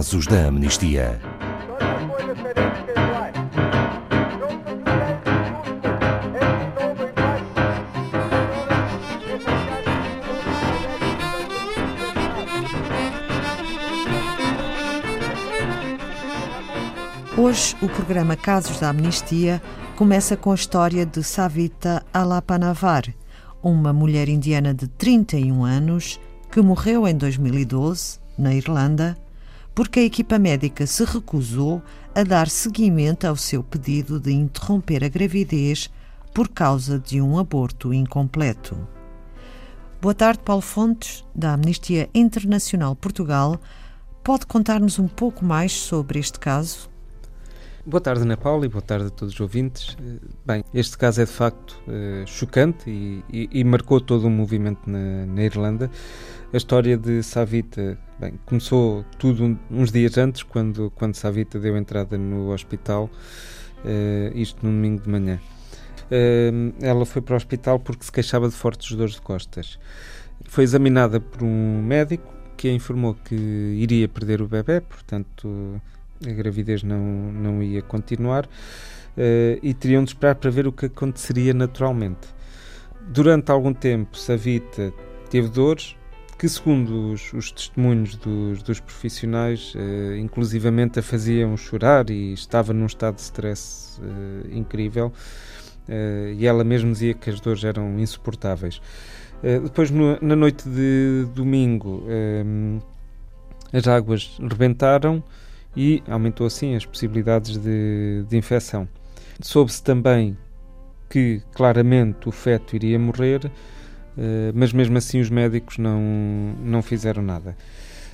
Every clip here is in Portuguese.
Casos da Amnistia. Hoje, o programa Casos da Amnistia começa com a história de Savita Alapanavar, uma mulher indiana de 31 anos que morreu em 2012, na Irlanda, porque a equipa médica se recusou a dar seguimento ao seu pedido de interromper a gravidez por causa de um aborto incompleto. Boa tarde, Paulo Fontes, da Amnistia Internacional Portugal. Pode contar-nos um pouco mais sobre este caso? Boa tarde, Ana Paula, e boa tarde a todos os ouvintes. Bem, este caso é de facto uh, chocante e, e, e, marcou todo um movimento na, na, Irlanda. A história de Savita bem, começou tudo uns dias antes, quando, quando Savita deu entrada no hospital, uh, isto no domingo de manhã. Uh, ela foi para o hospital porque se queixava de fortes dores de costas. Foi examinada por um médico que a informou que iria perder o bebê, portanto a gravidez não, não ia continuar uh, e teriam de esperar para ver o que aconteceria naturalmente. Durante algum tempo, Savita teve dores que, segundo os, os testemunhos dos, dos profissionais, uh, inclusivamente a faziam chorar e estava num estado de stress uh, incrível. E ela mesma dizia que as dores eram insuportáveis. depois, no, na noite de domingo, as águas rebentaram e aumentou assim as possibilidades de, de infecção. Soube-se também que claramente o feto iria morrer, uh, mas mesmo assim os médicos não, não fizeram nada.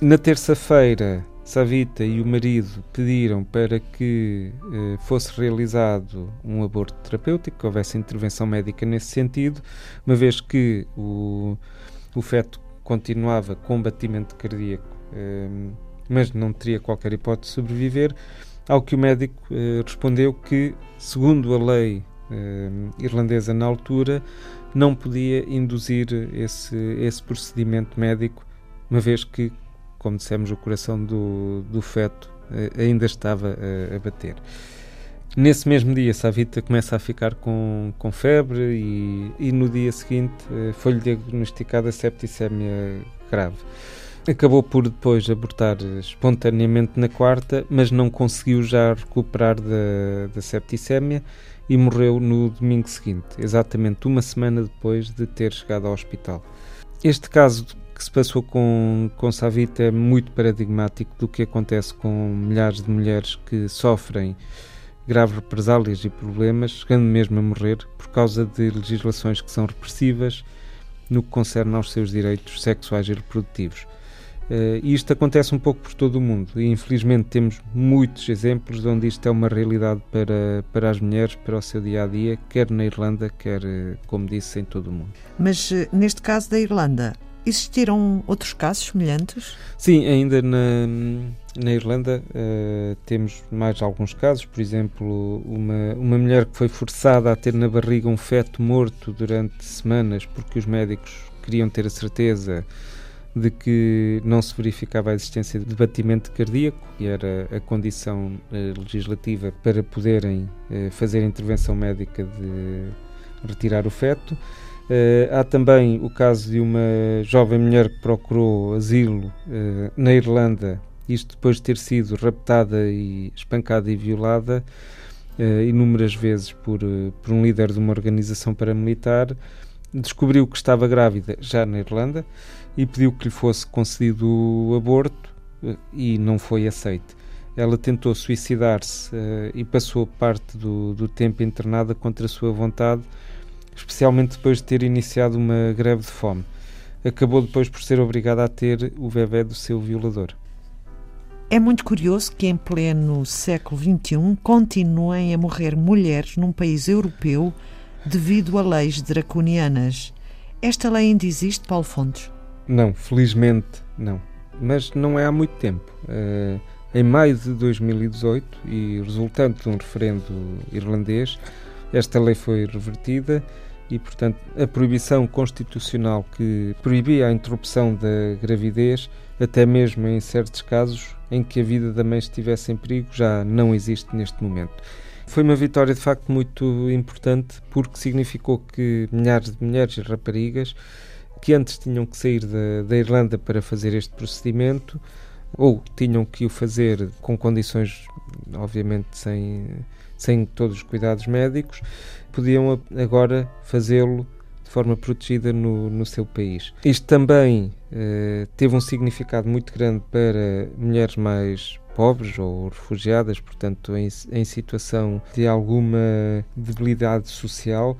Na terça-feira, Savita e o marido pediram para que uh, fosse realizado um aborto terapêutico, que houvesse intervenção médica nesse sentido, uma vez que o, o feto continuava com batimento cardíaco. Uh, mas não teria qualquer hipótese de sobreviver. Ao que o médico eh, respondeu que, segundo a lei eh, irlandesa na altura, não podia induzir esse, esse procedimento médico, uma vez que, como dissemos, o coração do, do feto eh, ainda estava a bater. Nesse mesmo dia, Savita começa a ficar com, com febre e, e no dia seguinte foi-lhe diagnosticada septicemia grave. Acabou por depois abortar espontaneamente na quarta, mas não conseguiu já recuperar da, da septicémia e morreu no domingo seguinte, exatamente uma semana depois de ter chegado ao hospital. Este caso que se passou com, com Savita é muito paradigmático do que acontece com milhares de mulheres que sofrem graves represálias e problemas, chegando mesmo a morrer por causa de legislações que são repressivas no que concerne aos seus direitos sexuais e reprodutivos. Uh, isto acontece um pouco por todo o mundo e infelizmente temos muitos exemplos de onde isto é uma realidade para, para as mulheres, para o seu dia a dia, quer na Irlanda, quer, eh, como disse, em todo o mundo. Mas uh, neste caso da Irlanda, existiram outros casos semelhantes? Sim, ainda na, na Irlanda uh, temos mais alguns casos. Por exemplo, uma, uma mulher que foi forçada a ter na barriga um feto morto durante semanas porque os médicos queriam ter a certeza de que não se verificava a existência de batimento cardíaco, que era a condição eh, legislativa para poderem eh, fazer intervenção médica de retirar o feto. Uh, há também o caso de uma jovem mulher que procurou asilo na Irlanda, isto depois de ter sido raptada e espancada e violada inúmeras vezes por, por um líder de uma organização paramilitar. Descobriu que estava grávida já na Irlanda e pediu que lhe fosse concedido o aborto eh, e não foi aceito. Ela tentou suicidar-se uh, e passou parte do, do tempo internada contra a sua vontade, especialmente depois de ter iniciado uma greve de fome. Acabou depois por ser obrigada a ter o bebê do seu violador. É muito curioso que em pleno século XXI continuem a morrer mulheres num país europeu devido a leis draconianas. Esta lei ainda existe, Paulo Fontes? Não, felizmente não. Mas não é há muito tempo. Uh, em maio de 2018, e resultante de um referendo irlandês, esta lei foi revertida e, portanto, a proibição constitucional que proibia a interrupção da gravidez, até mesmo em certos casos em que a vida da mãe estivesse em perigo, já não existe neste momento. Foi uma vitória de facto muito importante porque significou que milhares de mulheres e raparigas que antes tinham que sair da, da Irlanda para fazer este procedimento ou tinham que o fazer com condições, obviamente, sem, sem todos os cuidados médicos, podiam agora fazê-lo de forma protegida no, no seu país. Isto também eh, teve um significado muito grande para mulheres mais pobres ou refugiadas, portanto, em, em situação de alguma debilidade social,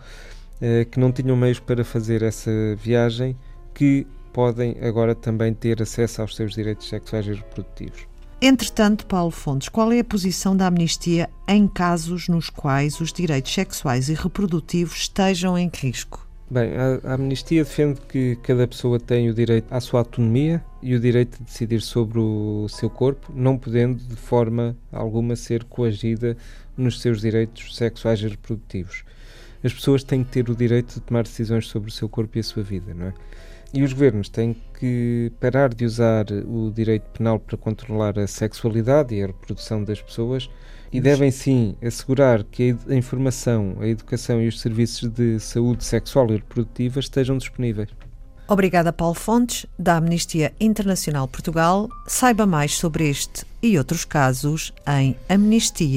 eh, que não tinham meios para fazer essa viagem, que podem agora também ter acesso aos seus direitos sexuais e reprodutivos. Entretanto, Paulo Fontes, qual é a posição da Amnistia em casos nos quais os direitos sexuais e reprodutivos estejam em risco? Bem, a, Amnistia defende que cada pessoa tem o direito à sua autonomia e o direito de decidir sobre o seu corpo, não podendo de forma alguma ser coagida nos seus direitos sexuais e reprodutivos. As pessoas têm que ter o direito de tomar decisões sobre o seu corpo e a sua vida, não é? E os governos têm que parar de usar o direito penal para controlar a sexualidade e a reprodução das pessoas e devem sim assegurar que a informação, a educação e os serviços de saúde sexual e reprodutiva estejam disponíveis. Obrigada, Paulo Fontes, da Amnistia Internacional Portugal. Saiba mais sobre este e outros casos em amnistia.pt.